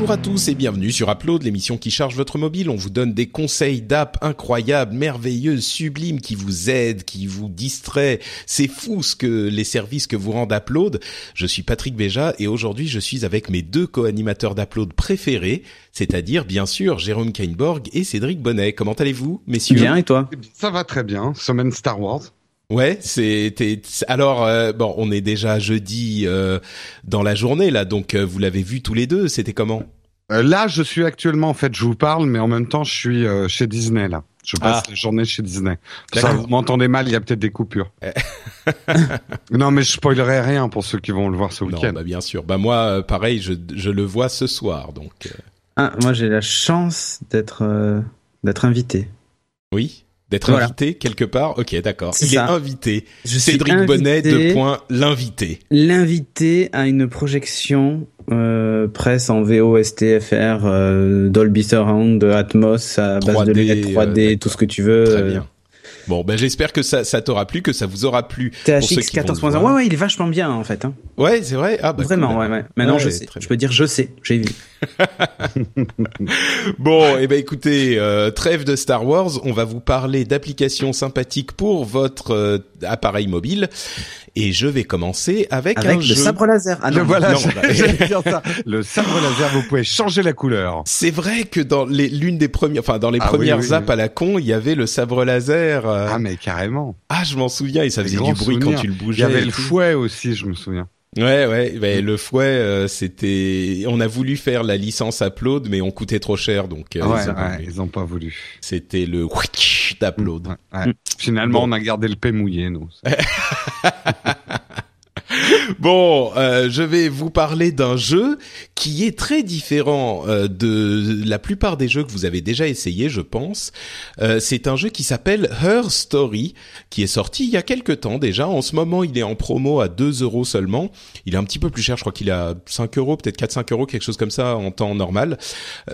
Bonjour à tous et bienvenue sur Upload, l'émission qui charge votre mobile. On vous donne des conseils d'app incroyables, merveilleuses, sublimes, qui vous aident, qui vous distraient. C'est fou ce que les services que vous rendent Upload. Je suis Patrick Béja et aujourd'hui je suis avec mes deux co-animateurs d'Upload préférés, c'est-à-dire bien sûr Jérôme Kainborg et Cédric Bonnet. Comment allez-vous, messieurs? Bien et toi? Ça va très bien. Semaine Star Wars. Ouais, c'était alors euh, bon, on est déjà jeudi euh, dans la journée là, donc euh, vous l'avez vu tous les deux. C'était comment? Là, je suis actuellement en fait, je vous parle, mais en même temps, je suis chez Disney là. Je passe Ah. la journée chez Disney. Ça, vous m'entendez mal, il y a peut-être des coupures. non, mais je spoilerai rien pour ceux qui vont le voir ce Non, week-end. bah bien sûr. Bah moi, pareil, je, je le vois ce soir, donc ah, Moi j'ai la chance d'être euh, d'être invité. oui, d'être Voilà. invité quelque part. Ok, d'accord. Il ça. est invité. Je Cédric invité- Bonnet, deux points, l'invité. L'invité à une projection euh, presse en VO, STFR, euh, Dolby Surround, Atmos, à base 3D, de lunettes 3D, euh, tout ce que tu veux. Très bien. Bon, ben j'espère que ça, ça t'aura plu, que ça vous aura plu. THX qui vont le 14.0. voir. Ouais, ouais, il est vachement bien en fait. Hein. Ouais, c'est vrai? Ah bah Vraiment, cool. ouais, ouais. Maintenant Ouais, je sais. Je peux dire je sais, j'ai vu. Bon, eh ben écoutez, euh, trêve de Star Wars, on va vous parler d'applications sympathiques pour votre euh, appareil mobile, et je vais commencer avec, Avec un le jeu. sabre laser. Ah Le non, voilà, non, dire ça. Le sabre laser, vous pouvez changer la couleur. C'est vrai que dans les l'une des premières, enfin dans les Ah premières oui, apps oui. à la con, il y avait le sabre laser. euh, Ah, mais carrément. ah, je m'en souviens, et ça faisait du bruit quand tu le Il bougeais. y avait et le fouet aussi, je me souviens. Ouais, ouais, ben, le fouet, euh, c'était, on a voulu faire la licence Upload, mais on coûtait trop cher, donc euh, ouais, ils ont- ouais, ils ont pas voulu. c'était le d'Upload. Ouais, ouais. Finalement, on a gardé le paix mouillé, nous. Bon, euh, je vais vous parler d'un jeu qui est très différent euh, de la plupart des jeux que vous avez déjà essayé, je pense. Euh, c'est un jeu qui s'appelle Her Story, qui est sorti il y a quelques temps déjà. En ce moment, il est en promo à 2 euros seulement. Il est un petit peu plus cher, je crois qu'il est à 5 euros, peut-être 4-5 euros, quelque chose comme ça en temps normal.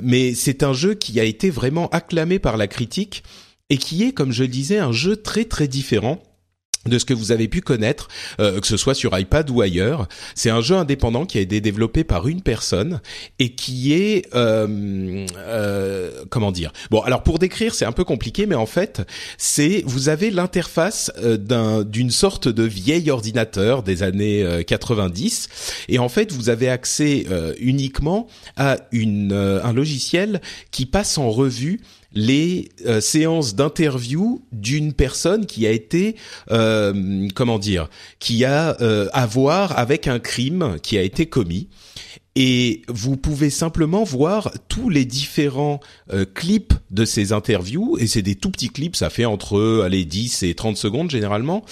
Mais c'est un jeu qui a été vraiment acclamé par la critique et qui est, comme je le disais, un jeu très très différent de ce que vous avez pu connaître, euh, que ce soit sur iPad ou ailleurs. C'est un jeu indépendant qui a été développé par une personne et qui est euh, euh, comment dire? Bon, alors pour décrire, c'est un peu compliqué, mais en fait, c'est vous avez l'interface euh, d'un d'une sorte de vieil ordinateur des années euh, 90 et en fait, vous avez accès euh, uniquement à une euh, un logiciel qui passe en revue les euh, séances d'interview d'une personne qui a été euh, comment dire qui a euh, à voir avec un crime qui a été commis et vous pouvez simplement voir tous les différents euh, clips de ces interviews et c'est des tout petits clips ça fait entre allez 10 et 30 secondes généralement.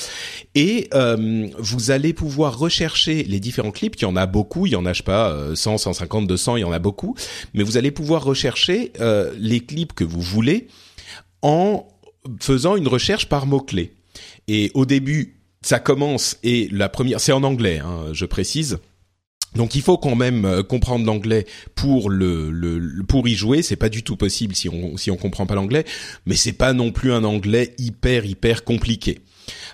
Et euh, vous allez pouvoir rechercher les différents clips. Il y en a beaucoup il y en a je sais pas euh, 100 150 200 il y en a beaucoup. Mais vous allez pouvoir rechercher euh, les clips que vous voulez en faisant une recherche par mots clés et au début ça commence et la première c'est en anglais hein, je précise donc il faut quand même euh, comprendre l'anglais pour le, pour y jouer. C'est pas du tout possible si on si on comprend pas l'anglais, mais c'est pas non plus un anglais hyper hyper compliqué.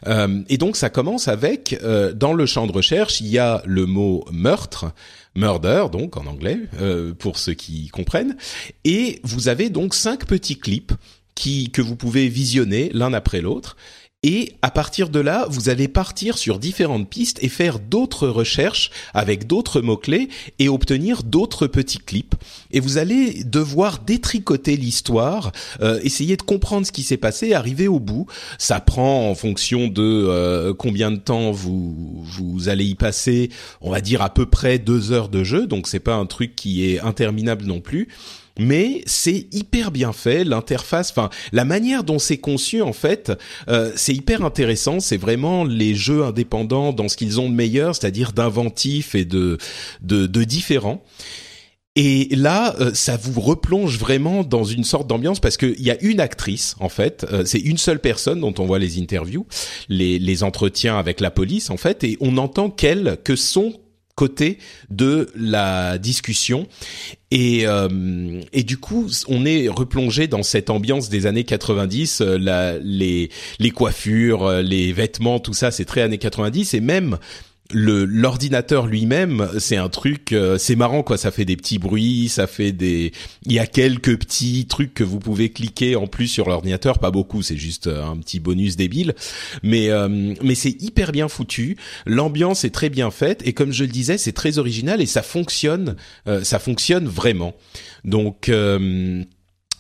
Euh, et donc ça commence avec euh, dans le champ de recherche il y a le mot meurtre, murder donc en anglais euh, pour ceux qui comprennent, et vous avez donc cinq petits clips qui que vous pouvez visionner l'un après l'autre. Et à partir de là, vous allez partir sur différentes pistes et faire d'autres recherches avec d'autres mots-clés et obtenir d'autres petits clips. Et vous allez devoir détricoter l'histoire, euh, essayer de comprendre ce qui s'est passé, arriver au bout. Ça prend en fonction de euh, combien de temps vous vous allez y passer, on va dire à peu près deux heures de jeu. Donc c'est pas un truc qui est interminable non plus. Mais c'est hyper bien fait. L'interface, enfin la manière dont c'est conçu en fait, euh, c'est hyper intéressant. C'est vraiment les jeux indépendants dans ce qu'ils ont de meilleur, c'est-à-dire d'inventif et de de, de différent. Et là, euh, ça vous replonge vraiment dans une sorte d'ambiance parce qu'il y a une actrice en fait, euh, c'est une seule personne dont on voit les interviews, les, les entretiens avec la police en fait, et on entend qu'elle, que son côté de la discussion. Et euh, et du coup on est replongé dans cette ambiance des années 90 la, les les coiffures les vêtements tout ça c'est très années 90 et même le l'ordinateur lui-même, c'est un truc, euh, c'est marrant quoi. Ça fait des petits bruits, ça fait des, il y a quelques petits trucs que vous pouvez cliquer en plus sur l'ordinateur, pas beaucoup, c'est juste euh, un petit bonus débile, mais euh, mais c'est hyper bien foutu. L'ambiance est très bien faite et comme je le disais, c'est très original et ça fonctionne, ça fonctionne vraiment. Donc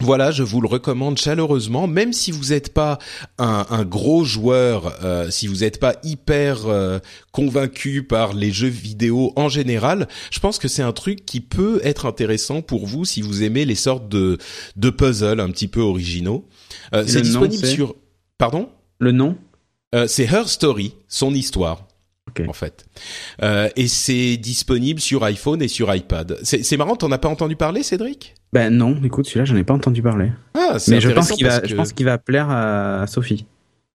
voilà, je vous le recommande chaleureusement, même si vous n'êtes pas un, gros joueur, euh, si vous n'êtes pas hyper euh, convaincu par les jeux vidéo en général, je pense que c'est un truc qui peut être intéressant pour vous si vous aimez les sortes de, de puzzles un petit peu originaux. Euh, c'est disponible sur... Pardon? Le nom? C'est Her Story, son histoire en fait. Euh, et c'est disponible sur iPhone et sur iPad. C'est marrant, t'en as pas entendu parler, Cédric? Ben non, écoute, celui-là, j'en ai pas entendu parler. Ah, Mais je pense qu'il va, je pense qu'il va plaire à Sophie.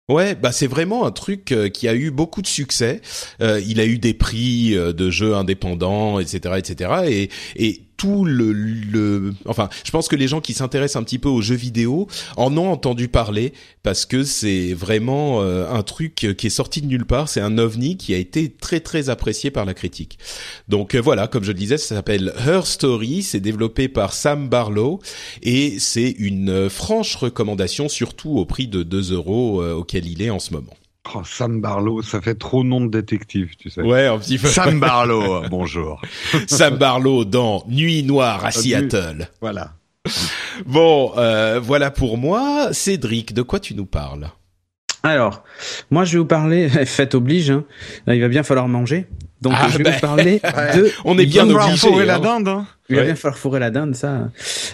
Ouais, bah c'est vraiment un truc euh, qui a eu beaucoup de succès. Euh, il a eu des prix de jeux indépendants, etc., etc. Et, et tout le, enfin, je pense que les gens qui s'intéressent un petit peu aux jeux vidéo en ont entendu parler parce que c'est vraiment euh, un truc qui est sorti de nulle part. C'est un ovni qui a été très très apprécié par la critique. Donc euh, voilà, comme je le disais, ça s'appelle Her Story. C'est développé par Sam Barlow et c'est une franche recommandation, surtout au prix de 2 euros euh, auquel il est en ce moment. Oh, Sam Barlow, ça fait trop nom de détective, tu sais. Ouais, un petit peu. Sam Barlow, bonjour. Sam Barlow dans Nuit noire à Seattle. Voilà. Bon, euh, voilà pour moi. Cédric, de quoi tu nous parles? Alors, moi je vais vous parler, fête oblige, hein. il va bien falloir manger. Donc ah, je vais vous ben, parler de... On est bien obligé. fourrer la hein. dinde. Hein. Il va bien falloir fourrer la dinde, ça.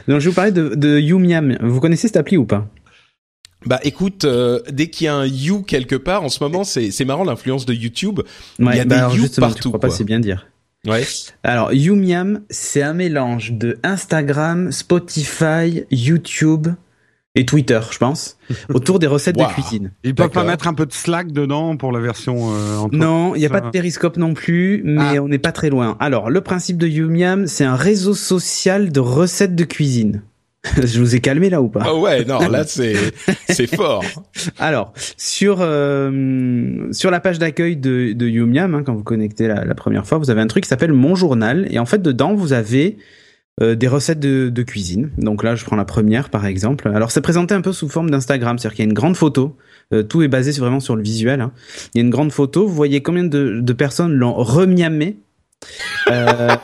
Donc je vais vous parler de, de Yumiam. Vous connaissez cette appli ou pas? Bah écoute, euh, dès qu'il y a un You quelque part, en ce moment, c'est c'est marrant l'influence de YouTube. Il y a bah des You partout. Je crois pas c'est bien dire. Ouais. Alors Youmiam, c'est un mélange de Instagram, Spotify, YouTube et Twitter, je pense, autour des recettes de cuisine. Ils peuvent pas mettre un peu de Slack dedans pour la version euh, Non, il n'y a pas de périscope non plus, mais ah. on n'est pas très loin. Alors, le principe de Youmiam, c'est un réseau social de recettes de cuisine. je vous ai calmé là ou pas? Ah ouais, non, là c'est c'est fort. Alors sur euh, sur la page d'accueil de de Yumiam, hein, quand vous connectez la, la, première fois, vous avez un truc qui s'appelle Mon journal et en fait dedans vous avez euh, des recettes de, de, cuisine. Donc là, je prends la première par exemple. Alors c'est présenté un peu sous forme d'Instagram, c'est-à-dire qu'il y a une grande photo. Euh, tout est basé vraiment sur le visuel. Hein. Il y a une grande photo. Vous voyez combien de, de personnes l'ont remiamé? Euh,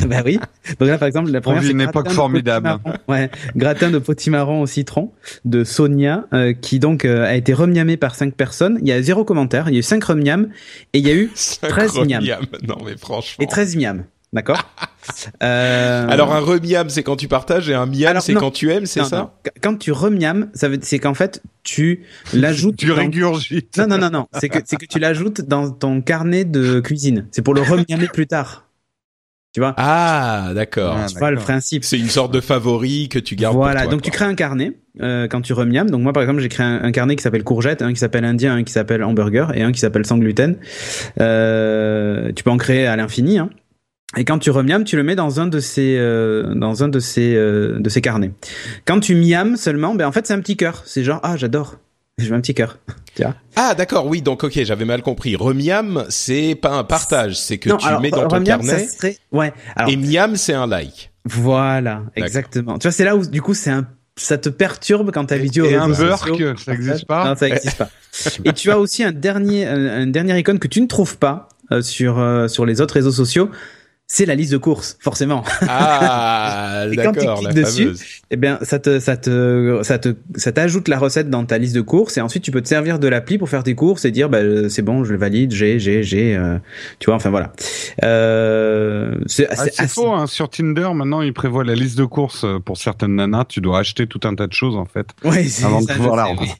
bah oui. Donc là, par exemple, la première, c'est une époque formidable. Ouais, gratin de potimarron au citron de Sonia, euh, qui donc euh, a été remiamé par cinq personnes. Il y a zéro commentaire. Il y a eu cinq remiam et il y a eu 13 miam. Non mais franchement. Et 13 miam. D'accord. euh... Alors un remiam, c'est quand tu partages et un miam, c'est quand tu aimes, c'est ça Quand tu remiam, ça veut, c'est qu'en fait tu l'ajoutes. tu régurgites. Non non non non, c'est que c'est que tu l'ajoutes dans ton carnet de cuisine. C'est pour le remiamer plus tard. Tu vois Ah, d'accord. tu vois le principe. C'est une sorte de favori que tu gardes. Voilà, pour donc tu crées un carnet euh, quand tu remiames. Donc moi, par exemple, j'ai créé un, carnet qui s'appelle courgette, un qui s'appelle indien, un qui s'appelle hamburger et un qui s'appelle sans gluten. Euh, tu peux en créer à l'infini. Hein. Et quand tu remiames, tu le mets dans un de ces euh, dans un de ces euh, de ces carnets. Quand tu miames seulement, ben en fait c'est un petit cœur. C'est genre ah j'adore. Je veux un petit cœur. Ah d'accord, oui, donc ok, j'avais mal compris. Remiam, c'est pas un partage, c'est que tu mets dans ton carnet. Ouais. et miam, c'est un like. Voilà, exactement. Tu vois, c'est là où du coup c'est un ça te perturbe quand t'as vidéo. Et un burk, ça n'existe pas. Non, ça n'existe pas. et tu as aussi un dernier, un, dernier icône que tu ne trouves pas euh, sur sur les autres réseaux sociaux c'est la liste de courses, forcément. Ah, et quand tu cliques dessus, eh bien, ça te, ça te, ça te, ça t'ajoute la recette dans ta liste de courses et ensuite tu peux te servir de l'appli pour faire tes courses et dire, bah, c'est bon, je le valide, j'ai, j'ai, j'ai, euh, tu vois, enfin voilà. Euh, c'est ah, assez... faux. Hein. Sur Tinder, maintenant, ils prévoient la liste de courses pour certaines nanas. Tu dois acheter tout un tas de choses en fait ouais, avant de pouvoir la rencontrer.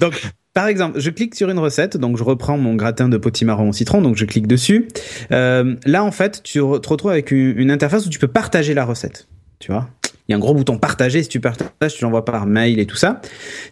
Donc par exemple, je clique sur une recette, donc je reprends mon gratin de potimarron au citron, donc je clique dessus. Euh, là, en fait, tu te retrouves avec une, interface où tu peux partager la recette. Tu vois y a un gros bouton partager. Si tu partages, tu l'envoies par mail et tout ça.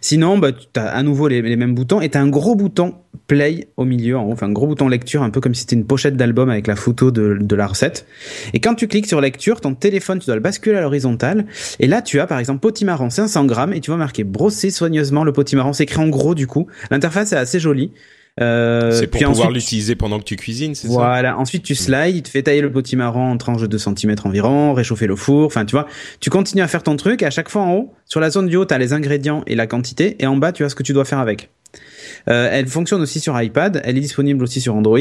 Sinon, bah, tu as à nouveau les, mêmes boutons et tu as un gros bouton play au milieu, en haut, enfin un gros bouton lecture, un peu comme si c'était une pochette d'album avec la photo de, de, la recette. Et quand tu cliques sur lecture, ton téléphone, tu dois le basculer à l'horizontale. Et là, tu as par exemple potimarron 500 grammes et tu vas marquer brosser soigneusement le potimarron. C'est écrit en gros du coup. L'interface est assez jolie. Euh, c'est pour pouvoir l'utiliser pendant que tu cuisines, c'est ça Voilà. Ensuite, tu slides, il te fait tailler le potimarron en tranches de 2 cm environ, réchauffer le four. Enfin, tu vois, tu continues à faire ton truc. Et à chaque fois en haut, sur la zone du haut, tu as les ingrédients et la quantité. Et en bas, tu as ce que tu dois faire avec. Euh, elle fonctionne aussi sur iPad, elle est disponible aussi sur Android.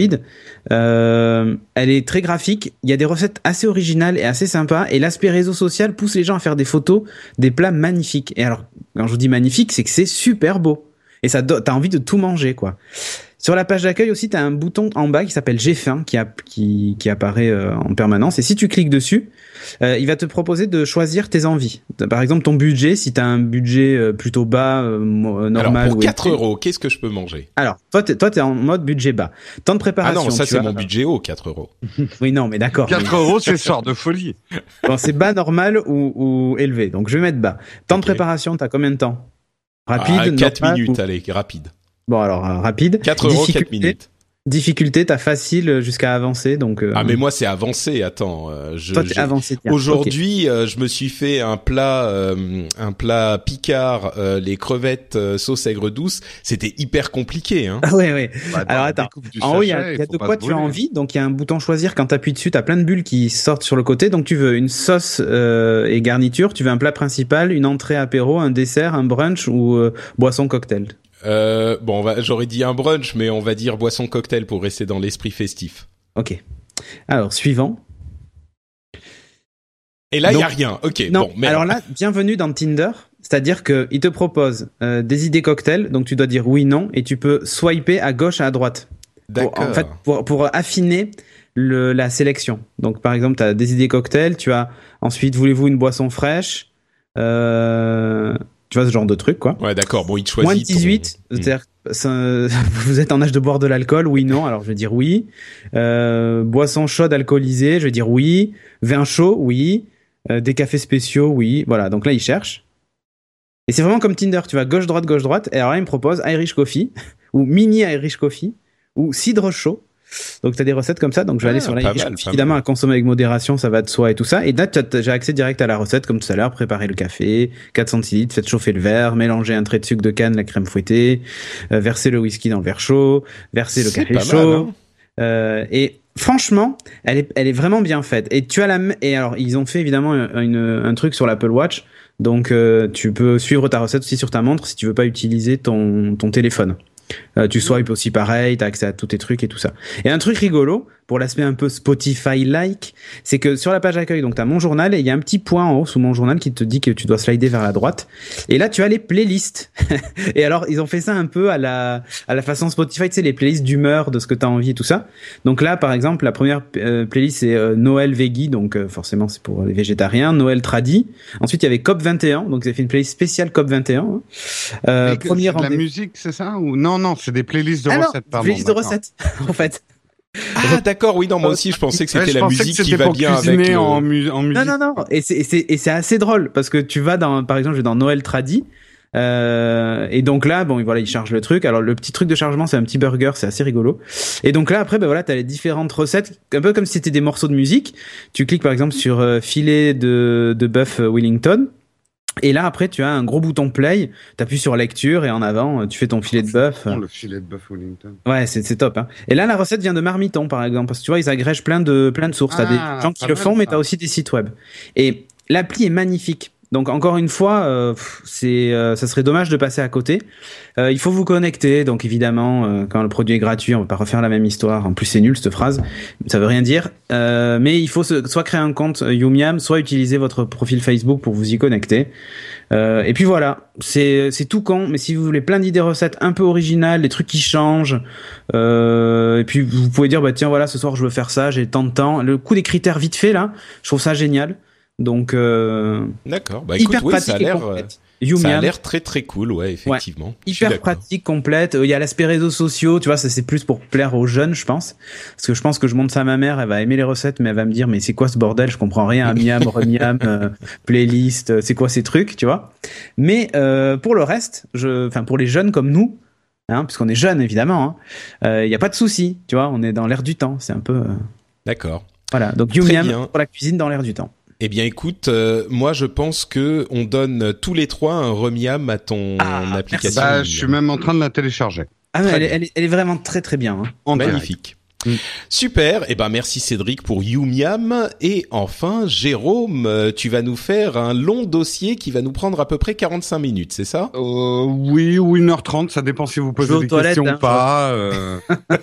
Euh, elle est très graphique, il y a des recettes assez originales et assez sympas. Et l'aspect réseau social pousse les gens à faire des photos, des plats magnifiques. Et alors, quand je vous dis magnifique, c'est que c'est super beau et ça t'as envie de tout manger quoi. Sur la page d'accueil aussi, tu as un bouton en bas qui s'appelle J'ai faim qui, qui, qui apparaît euh, en permanence. Et si tu cliques dessus, euh, il va te proposer de choisir tes envies. Par exemple, ton budget, si tu as un budget euh, plutôt bas, normal. Alors pour 4 euros, qu'est-ce que je peux manger? Alors, toi, tu es, en mode budget bas. Temps de préparation. Ah non, ça c'est mon budget haut, 4 euros. oui, non, mais d'accord. 4 euros, c'est sort de folie. Bon, c'est bas, normal ou, ou, élevé. Donc je vais mettre bas. Temps de préparation, tu as combien de temps? Rapide 4 ah, minutes, allez, rapide. Bon, alors, euh, rapide. 4 euros, 4 minutes. Difficulté, t'as facile jusqu'à avancer, donc. Euh, ah mais moi c'est avancé. Attends, euh, je, Toi, avancé. Aujourd'hui, je me suis fait un plat, un plat picard, les crevettes sauce aigre douce. C'était hyper compliqué, hein. Ah ouais, ouais. Bah, Alors attends, en haut il y a, y a de quoi tu as envie. Donc il y a un bouton choisir. Quand t'appuies dessus, t'as plein de bulles qui sortent sur le côté. Donc tu veux une sauce et garniture. Tu veux un plat principal, une entrée apéro, un dessert, un brunch ou boisson cocktail. Euh, bon, j'aurais dit un brunch, mais on va dire boisson cocktail pour rester dans l'esprit festif. Ok. Alors, suivant. Et là, il y a rien. Ok. Non. Bon, alors là, bienvenue dans Tinder. C'est-à-dire qu'il te propose euh, des idées cocktails, donc tu dois dire oui, non, et tu peux swiper à gauche, à droite. D'accord. En fait, pour, pour affiner le, la sélection. Donc, par exemple, tu as des idées cocktails, tu as ensuite, voulez-vous une boisson fraîche? Euh, tu vois ce genre de truc quoi. Ouais, d'accord. Bon, il te choisit. Moins de 18, hmm. c'est-à-dire vous êtes en âge de boire de l'alcool Oui, non. Alors je vais dire oui. Euh, boisson chaude alcoolisée, je vais dire oui. Vin chaud, oui. Euh, des cafés spéciaux, oui. Voilà. Donc là, il cherche. Et c'est vraiment comme Tinder. Tu vas gauche droite gauche droite. Et alors là, il me propose Irish coffee ou mini Irish coffee ou cidre chaud donc tu as des recettes comme ça, donc je vais aller ah, sur la Évidemment, à consommer avec modération, ça va de soi et tout ça. Et là, j'ai accès direct à la recette, comme tout à l'heure, préparer le café, 4 centilitres, faites chauffer le verre, mélanger un trait de sucre de canne, la crème fouettée, euh, verser le whisky dans le verre chaud, verser le café chaud. Hein. euh, et franchement, elle est, elle est vraiment bien faite. Et tu as la, et alors ils ont fait évidemment une, un truc sur l'Apple Watch, donc euh, tu peux suivre ta recette aussi sur ta montre si tu veux pas utiliser ton, ton téléphone. Euh, tu swipes aussi pareil, t'as accès à tous tes trucs et tout ça. Et un truc rigolo, pour l'aspect un peu Spotify-like, c'est que sur la page d'accueil, donc tu as mon journal et il y a un petit point en haut sous mon journal qui te dit que tu dois slider vers la droite. Et là, tu as les playlists. et alors, ils ont fait ça un peu à la, à la façon Spotify, tu sais, les playlists d'humeur, de ce que tu as envie et tout ça. Donc là, par exemple, la première euh, playlist, c'est euh, Noël Veggie, donc euh, forcément, c'est pour les végétariens. Noël Tradi. Ensuite, il y avait COP21, donc ils ont fait une playlist spéciale COP21. Hein. Euh, premier la musique, c'est ça ou non non, c'est des playlists de ah recettes. pardon, playlists de recettes, en fait. Ah d'accord, oui, non, moi aussi je pensais que c'était la musique qui va bien avec le... en, musique. Non, non, non, et c'est assez drôle parce que tu vas dans, par exemple, je vais dans Noël Tradi. Euh, et donc là, bon, voilà, il charge le truc. Alors le petit truc de chargement, c'est un petit burger, c'est assez rigolo. Et donc là, après, ben voilà, t'as les différentes recettes, un peu comme si c'était des morceaux de musique. Tu cliques par exemple sur euh, filet de, de bœuf Wellington. Et là, après, tu as un gros bouton play, tu appuies sur lecture et en avant, tu fais ton filet de bœuf. Le filet de bœuf Wellington. Ouais, c'est top. Hein. Et là, la recette vient de Marmiton, par exemple, parce que tu vois, ils agrègent plein de, plein de sources. t'as des ah, gens qui le font, mais t'as aussi des sites web. Et l'appli est magnifique. Donc encore une fois, euh, c'est, euh, ça serait dommage de passer à côté. Euh, il faut vous connecter, donc évidemment, quand le produit est gratuit, on va pas refaire la même histoire. En plus, c'est nul cette phrase, ça veut rien dire. mais il faut soit créer un compte Yumiam, soit utiliser votre profil Facebook pour vous y connecter. et puis voilà, c'est c'est tout con. Mais si vous voulez plein d'idées recettes un peu originales, des trucs qui changent, et puis vous pouvez dire bah tiens voilà, ce soir je veux faire ça, j'ai tant de temps. Le coup des critères vite fait là, je trouve ça génial. Donc, euh, d'accord. Bah, écoute, oui, ça a l'air. Euh, ça a l'air très très cool, ouais, effectivement. Hyper pratique, complète. Il y a l'aspect réseaux sociaux, tu vois, ça c'est plus pour plaire aux jeunes, je pense. Parce que je pense que je montre ça à ma mère, elle va aimer les recettes, mais elle va me dire, mais c'est quoi ce bordel? Je comprends rien. Miam, remiam, euh, playlist, euh, c'est quoi ces trucs, tu vois? Mais euh, pour le reste, je, enfin pour les jeunes comme nous, hein, puisqu'on est jeunes évidemment, il hein, n'y a pas de souci, tu vois, on est dans l'air du temps. C'est un peu. D'accord. Voilà. Donc Yumiam pour la cuisine dans l'air du temps. Eh bien, écoute, euh, moi, je pense que on donne tous les trois un remiam à ton ah, application. Bah, je suis même en train de la télécharger. Ah, mais elle, est, elle, est, vraiment très très bien. Hein. Magnifique. Mm. Super, et eh ben merci Cédric pour Youmiam et enfin Jérôme, euh, tu vas nous faire un long dossier qui va nous prendre à peu près 45 minutes, c'est ça? Euh, Oui, ou 1h30, ça dépend si vous posez des questions ou hein. pas. Euh.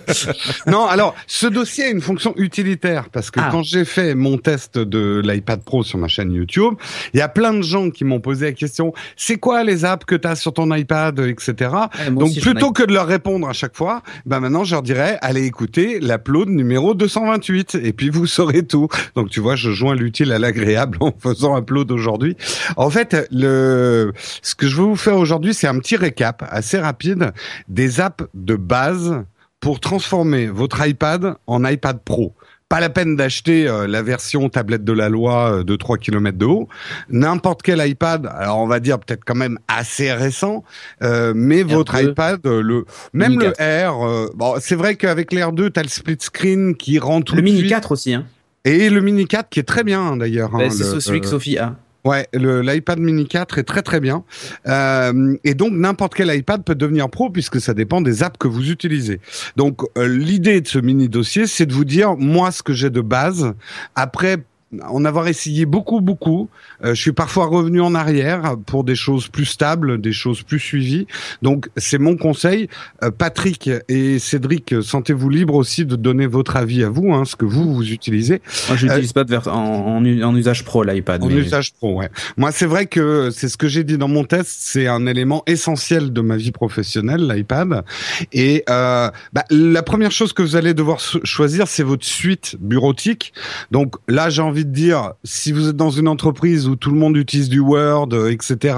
non, alors ce dossier a une fonction utilitaire parce que ah. quand j'ai fait mon test de l'iPad Pro sur ma chaîne YouTube, il y a plein de gens qui m'ont posé la question, c'est quoi les apps que tu as sur ton iPad, etc. Donc plutôt que de leur répondre à chaque fois, ben maintenant je leur dirais, allez écouter l'upload numéro 228 et puis vous saurez tout. Donc tu vois, je joins l'utile à l'agréable en faisant upload aujourd'hui. En fait, le ce que je veux vous faire aujourd'hui, c'est un petit récap assez rapide des apps de base pour transformer votre iPad en iPad Pro pas la peine d'acheter euh, la version tablette de la loi euh, de 3 km de haut. N'importe quel iPad, alors on va dire peut-être quand même assez récent, euh, mais votre iPad, le même le R, bon, c'est vrai qu'avec l'R 2, tu as le split screen qui rend tout Le Mini 4 aussi. Hein. Et le Mini 4 qui est très bien d'ailleurs. Hein, c'est celui que Sophie a. Ouais, l'iPad mini 4 est très très bien. Euh, et donc n'importe quel iPad peut devenir pro puisque ça dépend des apps que vous utilisez. Donc euh, l'idée de ce mini dossier, c'est de vous dire moi ce que j'ai de base. Après en avoir essayé beaucoup, beaucoup. Euh, je suis parfois revenu en arrière pour des choses plus stables, des choses plus suivies. Donc, c'est mon conseil. Euh, Patrick et Cédric, sentez-vous libre aussi de donner votre avis à vous, hein, ce que vous vous utilisez. Moi, je n'utilise euh, pas de en, en, usage pro l'iPad. En usage pro, ouais. Moi, c'est vrai que c'est ce que j'ai dit dans mon test. C'est un élément essentiel de ma vie professionnelle, l'iPad. Et bah, la première chose que vous allez devoir choisir, c'est votre suite bureautique. Donc là, j'ai envie de dire, si vous êtes dans une entreprise où tout le monde utilise du Word, euh, etc.,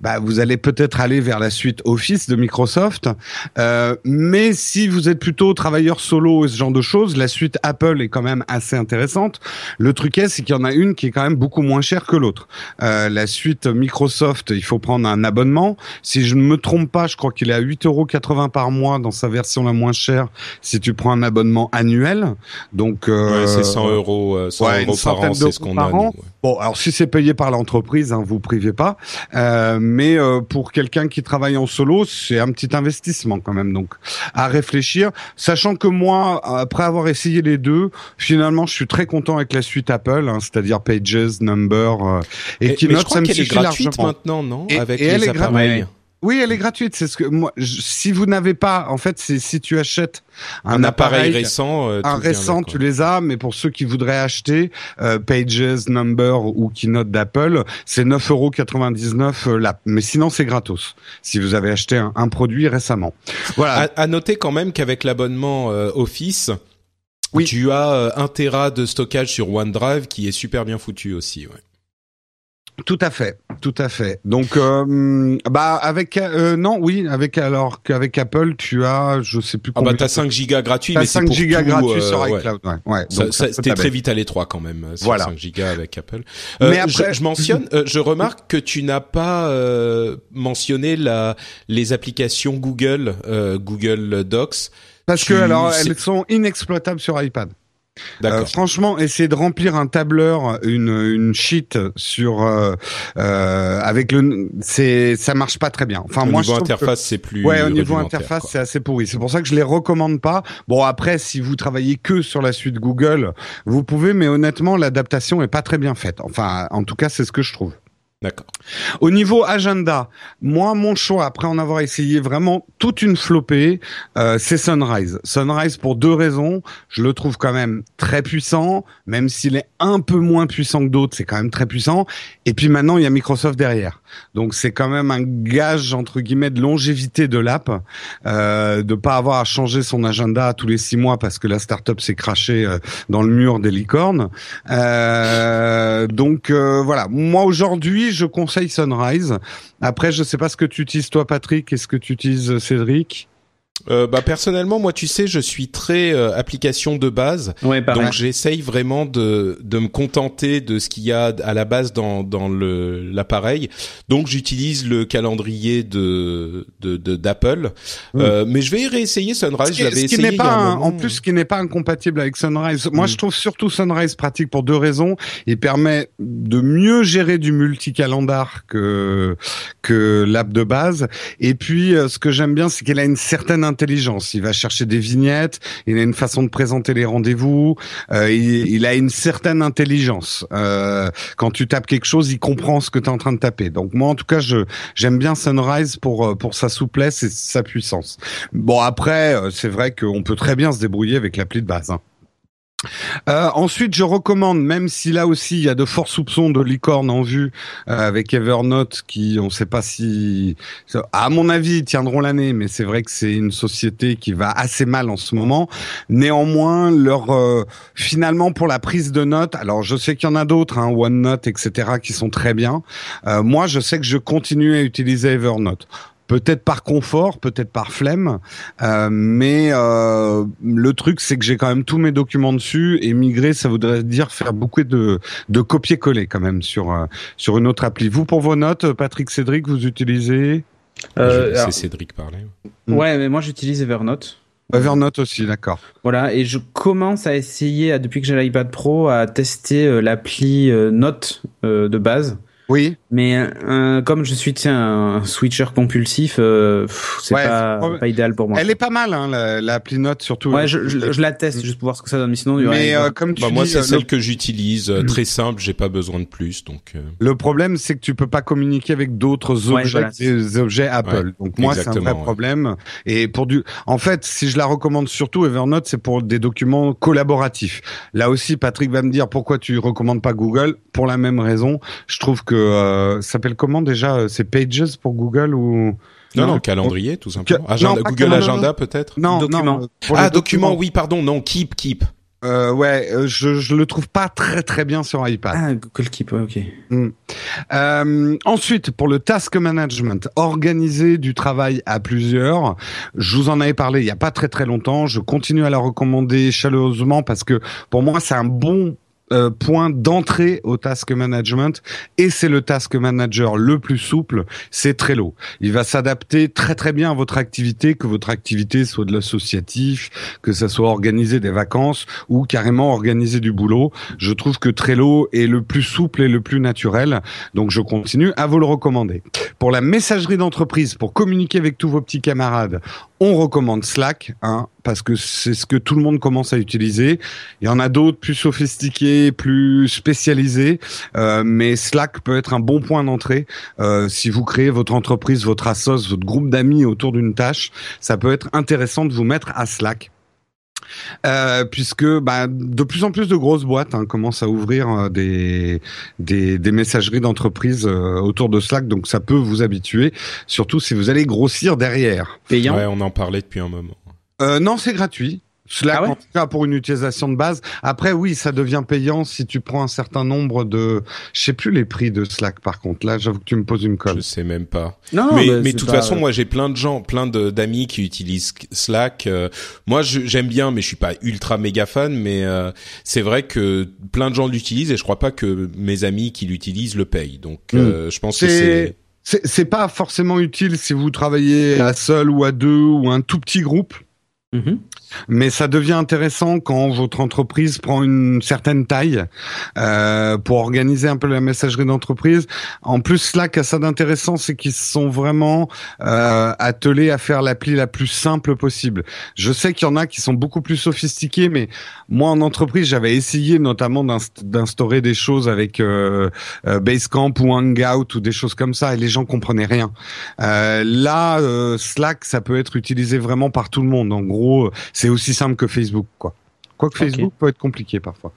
bah, vous allez peut-être aller vers la suite Office de Microsoft. Euh, mais si vous êtes plutôt travailleur solo et ce genre de choses, la suite Apple est quand même assez intéressante. Le truc est, c'est qu'il y en a une qui est quand même beaucoup moins chère que l'autre. Euh, la suite Microsoft, il faut prendre un abonnement. Si je ne me trompe pas, je crois qu'il est à 8,80€ par mois dans sa version la moins chère si tu prends un abonnement annuel. Donc, euh, ouais, c'est 100 euros, 100 euros c'est ce qu'on a. Bon, alors si c'est payé par l'entreprise, hein, vous privez pas. Euh, mais euh, pour quelqu'un qui travaille en solo, c'est un petit investissement quand même. Donc à réfléchir, sachant que moi, après avoir essayé les deux, finalement, je suis très content avec la suite Apple, hein, c'est-à-dire Pages, Number euh, et, qui Keynote. ça me suffit largement. maintenant, non Avec les appareils. Oui, elle est gratuite. C'est ce que moi. si vous n'avez pas, en fait, c'est si tu achètes un, appareil, récent, euh, un récent, tu les as. Mais pour ceux qui voudraient acheter euh, Pages, Number ou Keynote d'Apple, c'est 9,99€ euh, là. Mais sinon, c'est gratos. Si vous avez acheté un, produit récemment. Voilà. À, noter quand même qu'avec l'abonnement Office. Oui. Tu as un Tera de stockage sur OneDrive qui est super bien foutu aussi. Ouais. Tout à fait, tout à fait. Donc, euh, bah avec euh, non, oui, avec alors qu'avec Apple, tu as, je sais plus. Ah bah t'as 5 gigas gratuits, mais 5 gigas gratuits sur euh, iCloud. Ouais, ouais. C'était très vite à l'étroit quand même. Voilà. 5 gigas avec Apple. mais après, je, mentionne, je remarque que tu n'as pas mentionné la les applications Google, Google Docs. Parce que alors elles sont inexploitables sur iPad. Euh, franchement, essayer de remplir un tableur, une, une sheet sur euh, euh, avec le, c'est ça marche pas très bien. Enfin, au moi, niveau interface, c'est plus. Ouais, au niveau interface, c'est assez pourri. C'est pour ça que je les recommande pas. Bon, après, si vous travaillez que sur la suite Google, vous pouvez, mais honnêtement, l'adaptation est pas très bien faite. Enfin, en tout cas, c'est ce que je trouve. D'accord. Au niveau agenda, moi, mon choix, après en avoir essayé vraiment toute une flopée, euh, c'est Sunrise. Sunrise pour deux raisons. Je le trouve quand même très puissant, même s'il est un peu moins puissant que d'autres, c'est quand même très puissant. Et puis maintenant, il y a Microsoft derrière. Donc c'est quand même un gage, entre guillemets, de longévité de l'app, euh, de pas avoir à changer son agenda tous les six mois parce que la startup s'est crachée euh, dans le mur des licornes. Euh, donc euh, voilà, moi aujourd'hui, je conseille Sunrise. Après, je sais pas ce que tu utilises toi, Patrick. Est-ce que tu utilises Cédric euh, bah personnellement, moi, tu sais, je suis très euh, application de base, donc j'essaye vraiment de de me contenter de ce qu'il y a à la base dans dans le l'appareil. Donc j'utilise le calendrier de de d'Apple, mm. euh, mais je vais réessayer Sunrise. Ce qui, n'est pas en plus ce qui n'est pas incompatible avec Sunrise. Moi, mm. je trouve surtout Sunrise pratique pour deux raisons. Il permet de mieux gérer du multicalendar que que l'app de base. Et puis, euh, ce que j'aime bien, c'est qu'elle a une certaine intelligence. Il va chercher des vignettes, il a une façon de présenter les rendez-vous, euh, il, a une certaine intelligence. Euh, quand tu tapes quelque chose, il comprend ce que tu es en train de taper. Donc moi, en tout cas, je j'aime bien Sunrise pour euh, pour sa souplesse et sa puissance. Bon après, c'est vrai qu'on peut très bien se débrouiller avec l'appli de base. Hein. Euh, ensuite, je recommande, même si là aussi il y a de forts soupçons de licorne en vue euh, avec Evernote, qui on ne sait pas si, à mon avis, ils tiendront l'année, mais c'est vrai que c'est une société qui va assez mal en ce moment. Néanmoins, leur euh, finalement pour la prise de notes, alors je sais qu'il y en a d'autres, hein, OneNote, etc., qui sont très bien. moi, je sais que je continue à utiliser Evernote peut-être par confort, peut-être par flemme, euh, mais euh, le truc c'est que j'ai quand même tous mes documents dessus et migrer ça voudrait dire faire beaucoup de, de copier-coller quand même sur euh, sur une autre appli. Vous pour vos notes, Patrick, Cédric, vous utilisez? C'est Cédric parler. Ouais, mais moi j'utilise Evernote. Evernote aussi, d'accord. Voilà, et je commence à essayer, depuis que j'ai l'iPad Pro, à tester l'appli Note de base. Oui. Mais euh, comme je suis tiens, un switcher compulsif, euh, c'est pas, pas, idéal pour moi. Elle est pas mal, hein, l'appli la Note surtout. Ouais, je, je, la teste juste pour voir ce que ça donne. Mais sinon, mais euh, comme tu bah, moi, c'est celle que j'utilise, mm. très simple. J'ai pas besoin de plus, donc. Le problème, c'est que tu peux pas communiquer avec d'autres objets, des objets Apple. donc moi, c'est un vrai problème. Et pour du, en fait, si je la recommande surtout, Evernote, c'est pour des documents collaboratifs. Là aussi, Patrick va me dire pourquoi tu recommandes pas Google. Pour la même raison, je trouve que euh, s'appelle comment déjà euh, C'est Pages pour Google ou non, non, calendrier, tout simplement. Google Agenda, peut-être Non, document. ah, document, oui, pardon, non, Keep, Keep. Euh, ouais, euh, je, je le trouve pas très très bien sur iPad. Ah, Google Keep, ok. Hmm. Euh, ensuite, pour le task management, organiser du travail à plusieurs. Je vous en avais parlé il y a pas très très longtemps. Je continue à la recommander chaleureusement parce que pour moi c'est un bon euh, point d'entrée au task management et c'est le task manager le plus souple, c'est Trello. Il va s'adapter très très bien à votre activité, que votre activité soit de l'associatif, que ça soit organiser des vacances ou carrément organiser du boulot. Je trouve que Trello est le plus souple et le plus naturel, donc je continue à vous le recommander. Pour la messagerie d'entreprise, pour communiquer avec tous vos petits camarades, on recommande Slack, hein, parce que c'est ce que tout le monde commence à utiliser. Il y en a d'autres plus sophistiqués, plus spécialisés, euh, mais Slack peut être un bon point d'entrée. Euh, si vous créez votre entreprise, votre assos, votre groupe d'amis autour d'une tâche, ça peut être intéressant de vous mettre à Slack. Euh, puisque bah, de plus en plus de grosses boîtes hein, commencent à ouvrir euh, des, des, des messageries d'entreprise euh, autour de Slack, donc ça peut vous habituer, surtout si vous allez grossir derrière. Payant. Ouais, on en parlait depuis un moment. Non, c'est gratuit. Slack, ah en tout cas, pour une utilisation de base. Après, oui, ça devient payant si tu prends un certain nombre de... Je sais plus les prix de Slack, par contre. Là, j'avoue que tu me poses une colle. Je sais même pas. Non, mais, mais de toute façon, moi, j'ai plein de gens, plein d'amis qui utilisent Slack. Euh, moi, j'aime bien, mais je suis pas ultra méga fan. Mais euh, c'est vrai que plein de gens l'utilisent et je crois pas que mes amis qui l'utilisent le payent. Donc, hmm. euh, je pense que c'est... C'est pas forcément utile si vous travaillez à seul ou à deux ou un tout petit groupe. Mm Mais ça devient intéressant quand votre entreprise prend une certaine taille euh, pour organiser un peu la messagerie d'entreprise. En plus, Slack a ça d'intéressant, c'est qu'ils sont vraiment euh, attelés à faire l'appli la plus simple possible. Je sais qu'il y en a qui sont beaucoup plus sophistiqués, mais moi en entreprise, j'avais essayé notamment d'instaurer des choses avec euh, euh, Basecamp ou Hangout ou des choses comme ça, et les gens comprenaient rien. Euh, là, euh, Slack, ça peut être utilisé vraiment par tout le monde. En gros, c'est aussi simple que Facebook, quoi. Quoique Facebook peut être compliqué parfois.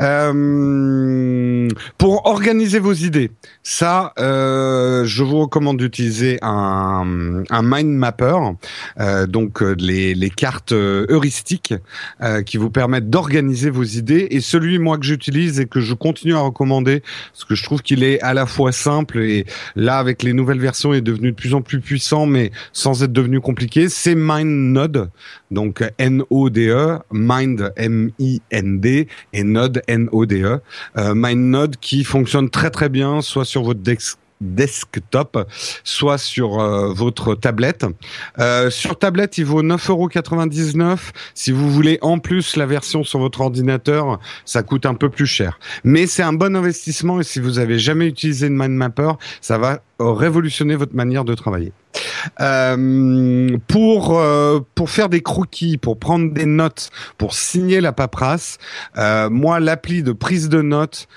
Euh, pour organiser vos idées, ça, euh, je vous recommande d'utiliser un, un mind mapper, euh, donc euh, les, les cartes euh, heuristiques euh, qui vous permettent d'organiser vos idées. Et celui moi que j'utilise et que je continue à recommander, parce que je trouve qu'il est à la fois simple et là avec les nouvelles versions il est devenu de plus en plus puissant, mais sans être devenu compliqué, c'est MindNode, donc N-O-D-E, Mind M-I-N-D et Node N-O-D-E. Euh, MindNode qui fonctionne très très bien, soit sur votre desktop, soit sur euh, votre tablette. Euh, sur tablette, il vaut 9,99€. Si vous voulez en plus la version sur votre ordinateur, ça coûte un peu plus cher. Mais c'est un bon investissement et si vous avez jamais utilisé de MindMapper, ça va révolutionner votre manière de travailler. Euh, pour euh, pour faire des croquis, pour prendre des notes, pour signer la paperasse, euh, moi l'appli de prise de notes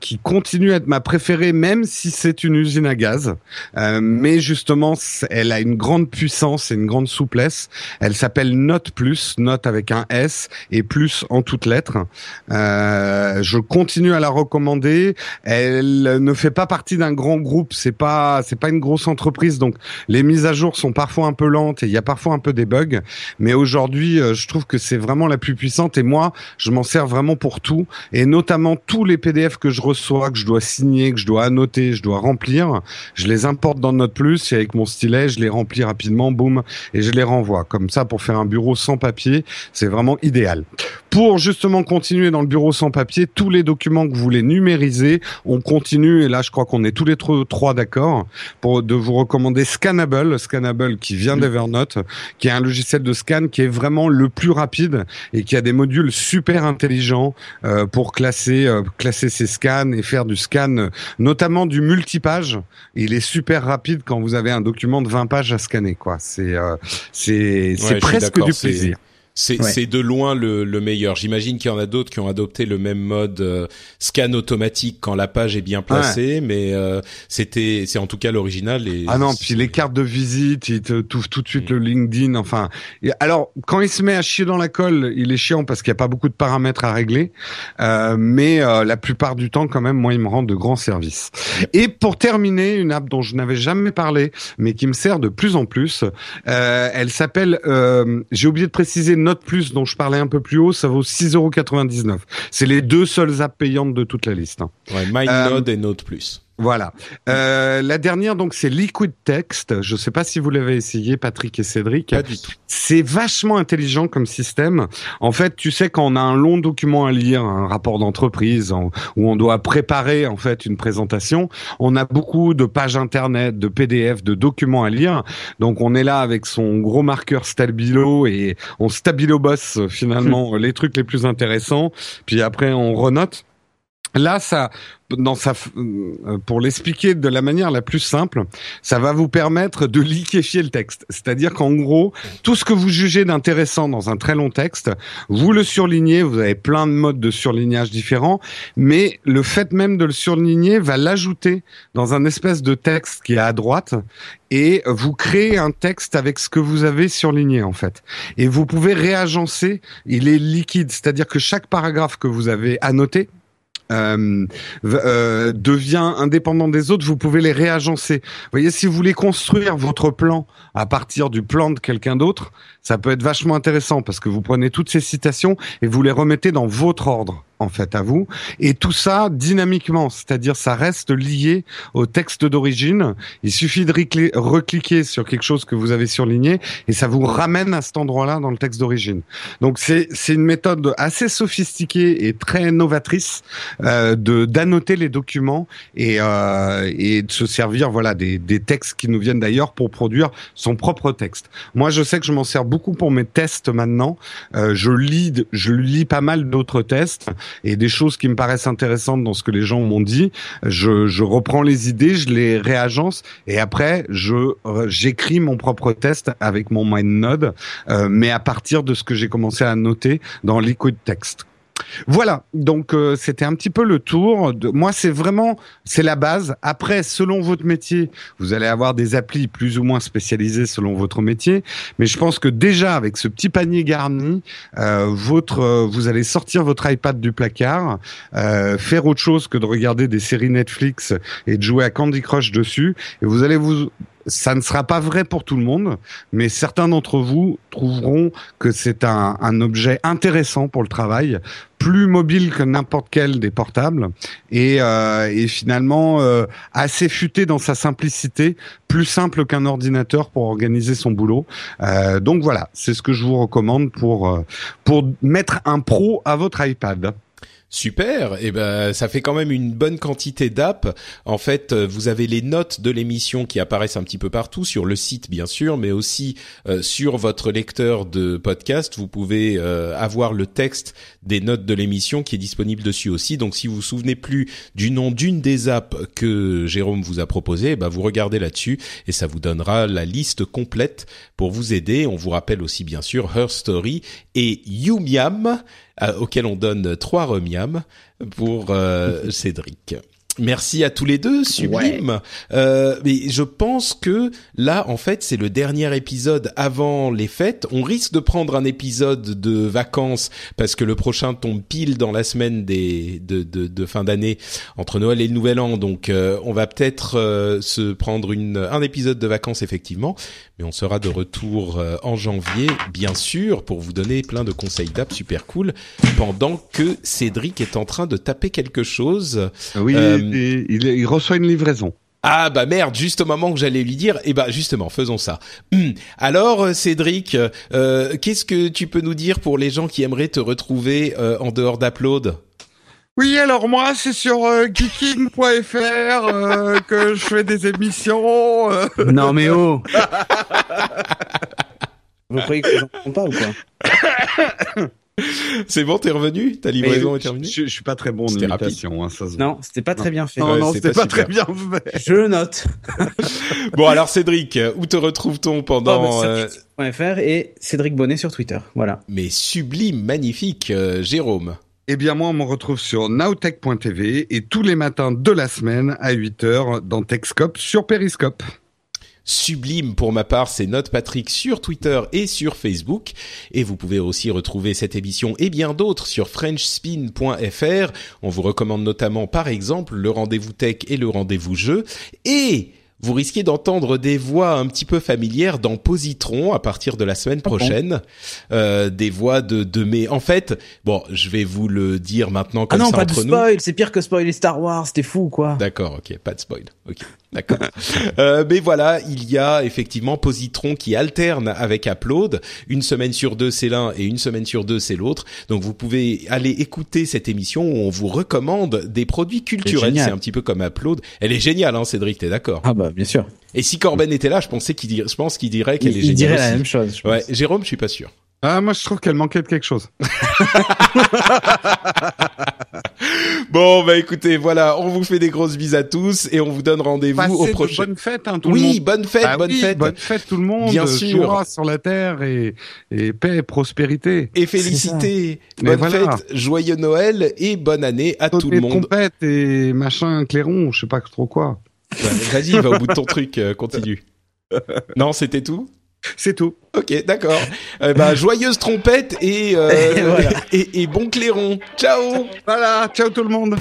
qui continue à être ma préférée, même si c'est une usine à gaz, mais justement elle a une grande puissance et une grande souplesse. Elle s'appelle Note Plus, Note avec un S et plus en toutes lettres. je continue à la recommander. Elle ne fait pas partie d'un grand groupe, c'est pas c'est pas une grosse entreprise donc les mises à jour sont parfois un peu lentes et il y a parfois un peu des bugs. Mais aujourd'hui, euh, je trouve que c'est vraiment la plus puissante et moi, je m'en sers vraiment pour tout et notamment tous les PDF que je reçois, que je dois signer, que je dois annoter, je dois remplir, je les importe dans Note Plus et avec mon stylet, je les remplis rapidement, boum, et je les renvoie. Comme ça, pour faire un bureau sans papier, c'est vraiment idéal. Pour justement continuer dans le bureau sans papier, tous les documents que vous voulez numériser, on continue et là, je crois qu'on est tous les trois d'accord pour de vous recommander Scannable, Scannable qui vient d'Evernote, qui est un logiciel de scan qui est vraiment le plus rapide et qui a des modules super intelligents euh, pour classer euh, classer ses scans et faire du scan, notamment du multipage. Il est super rapide quand vous avez un document de 20 pages à scanner, quoi. C'est euh, c'est c'est presque du plaisir. C'est de loin le, le meilleur. J'imagine qu'il y en a d'autres qui ont adopté le même mode euh, scan automatique quand la page est bien placée, mais euh, c'était c'est en tout cas l'original. Et ah non, puis les cartes de visite, il te tout de suite mm. le LinkedIn. Enfin, alors quand il se met à chier dans la colle, il est chiant parce qu'il n'y a pas beaucoup de paramètres à régler, euh, mais euh, la plupart du temps quand même, moi, il me rend de grands services. Et pour terminer, une app dont je n'avais jamais parlé, mais qui me sert de plus en plus, elle s'appelle, j'ai oublié de préciser Note Plus dont je parlais un peu plus haut, ça vaut 6,99€. C'est les deux seules apps payantes de toute la liste. Hein. Ouais, MyNode euh, et Note Plus. Voilà. Euh, la dernière, donc, c'est Liquid Text. Je ne sais pas si vous l'avez essayé, Patrick et Cédric. Pas du tout. C'est vachement intelligent comme système. En fait, tu sais, quand on a un long document à lire, un rapport d'entreprise, où on doit préparer, en fait, une présentation, on a beaucoup de pages internet, de PDF, de documents à lire. Donc, on est là avec son gros marqueur stabilo et on stabilo boss, finalement, les trucs les plus intéressants. Puis après, on renote. Là, ça, dans sa, euh, pour l'expliquer de la manière la plus simple, ça va vous permettre de liquéfier le texte. C'est-à-dire qu'en gros, tout ce que vous jugez d'intéressant dans un très long texte, vous le surlignez, vous avez plein de modes de surlignage différents, mais le fait même de le surligner va l'ajouter dans un espèce de texte qui est à droite et vous créez un texte avec ce que vous avez surligné en fait. Et vous pouvez réagencer, il est liquide, c'est-à-dire que chaque paragraphe que vous avez annoté, euh, euh, devient indépendant des autres, vous pouvez les réagencer. Vous voyez, si vous voulez construire votre plan à partir du plan de quelqu'un d'autre, ça peut être vachement intéressant parce que vous prenez toutes ces citations et vous les remettez dans votre ordre. En fait à vous et tout ça dynamiquement, c'est-à-dire ça reste lié au texte d'origine. Il suffit de recliquer sur quelque chose que vous avez surligné et ça vous ramène à cet endroit-là dans le texte d'origine. Donc c'est une méthode assez sophistiquée et très novatrice euh, de d'annoter les documents et euh, et de se servir voilà des des textes qui nous viennent d'ailleurs pour produire son propre texte. Moi je sais que je m'en sers beaucoup pour mes tests maintenant. Euh, je lis je lis pas mal d'autres tests et des choses qui me paraissent intéressantes dans ce que les gens m'ont dit. Je, je reprends les idées, je les réagence et après je euh, j'écris mon propre test avec mon MindNode, euh, mais à partir de ce que j'ai commencé à noter dans Liquid Text. Voilà, donc euh, c'était un petit peu le tour. De... Moi, c'est vraiment c'est la base. Après, selon votre métier, vous allez avoir des applis plus ou moins spécialisées selon votre métier. Mais je pense que déjà avec ce petit panier garni, euh, votre euh, vous allez sortir votre iPad du placard, faire autre chose que de regarder des séries Netflix et de jouer à Candy Crush dessus, et vous allez vous ça ne sera pas vrai pour tout le monde, mais certains d'entre vous trouveront que c'est un, un, objet intéressant pour le travail, plus mobile que n'importe quel des portables, et, euh, et finalement euh, assez futé dans sa simplicité, plus simple qu'un ordinateur pour organiser son boulot. Euh, donc voilà, c'est ce que je vous recommande pour euh, pour mettre un pro à votre iPad. Super, et eh ben ça fait quand même une bonne quantité d'apps. En fait, euh, vous avez les notes de l'émission qui apparaissent un petit peu partout sur le site bien sûr, mais aussi euh, sur votre lecteur de podcast, vous pouvez euh, avoir le texte des notes de l'émission qui est disponible dessus aussi. Donc si vous vous souvenez plus du nom d'une des apps que Jérôme vous a proposé, bah vous regardez là-dessus et ça vous donnera la liste complète pour vous aider. On vous rappelle aussi bien sûr Her Story et Auquel on donne trois remiam pour euh, Cédric. Merci à tous les deux, sublime. Euh, mais je pense que là, en fait, c'est le dernier épisode avant les fêtes. On risque de prendre un épisode de vacances parce que le prochain tombe pile dans la semaine des de, de, de fin d'année entre Noël et le Nouvel An. Donc, euh, on va peut-être euh, se prendre une un épisode de vacances effectivement, mais on sera de retour euh, en janvier, bien sûr, pour vous donner plein de conseils d'app super cool pendant que Cédric est en train de taper quelque chose. Oui il, reçoit une livraison. Ah bah merde, juste au moment que j'allais lui dire, eh bah justement, faisons ça. Hum. Alors euh, Cédric, euh, qu'est-ce que tu peux nous dire pour les gens qui aimeraient te retrouver euh, en dehors d'Upload? Oui, alors moi, c'est sur geeking.fr que je fais des émissions. Non mais oh Vous croyez que j'en pas ou quoi C'est bon, t'es revenu? Ta livraison est terminée? je, je, suis pas très bon en imitation. Hein, non, c'était pas très bien fait. Non, non, c'était pas, très bien fait. Je note. bon, alors Cédric, où te retrouve-t-on pendant... Oh, euh... et Cédric Bonnet sur Twitter, voilà. Mais sublime, magnifique, euh, Jérôme. Eh bien, moi, on me retrouve sur nowtech.tv et tous les matins de la semaine à 8h dans Techscope sur Periscope sublime pour ma part, c'est Note Patrick sur Twitter et sur Facebook. Et vous pouvez aussi retrouver cette émission et bien d'autres sur frenchspin.fr. On vous recommande notamment par exemple le rendez-vous tech et le rendez-vous jeu. Et vous risquez d'entendre des voix un petit peu familières dans Positron à partir de la semaine ah prochaine. Euh, des voix de, de mes... En fait, bon, je vais vous le dire maintenant comme ah non, pas de spoil, c'est pire que spoiler Star Wars, c'était fou quoi. D'accord, ok, pas de spoil. Ok, d'accord. euh, mais voilà, il y a effectivement Positron qui alterne avec Upload. Une semaine sur deux, c'est l'un et une semaine sur deux, c'est l'autre. Donc vous pouvez aller écouter cette émission où on vous recommande des produits culturels. C'est un petit peu comme Upload. Elle est géniale, hein, Cédric, t'es d'accord? Ah bah bien sûr. Et si Corben était là, je pensais qu'il dirait, je pense qu'il dirait qu'elle est géniale. Il dirait la même chose. ouais, Jérôme, je suis pas sûr. Ah, moi, je trouve qu'elle manquait de quelque chose. bon, bah écoutez, voilà, on vous fait des grosses bises à tous et on vous donne rendez-vous au prochain. Bonne fête, hein, tout oui, le monde. bonne fête, bah bonne fête. Bonne fête, tout le monde. Bien sûr. sur la terre et, et paix et prospérité. Et félicité. Bonne fête, joyeux Noël et bonne année à tout le monde. Trompette et machin clairon, je sais pas trop quoi. Vas-y, va au bout de ton truc, euh, continue. non, c'était tout? C'est tout. Ok, d'accord. euh, bah, joyeuse trompette et, euh, et, et, et bon clairon. Ciao Voilà, ciao tout le monde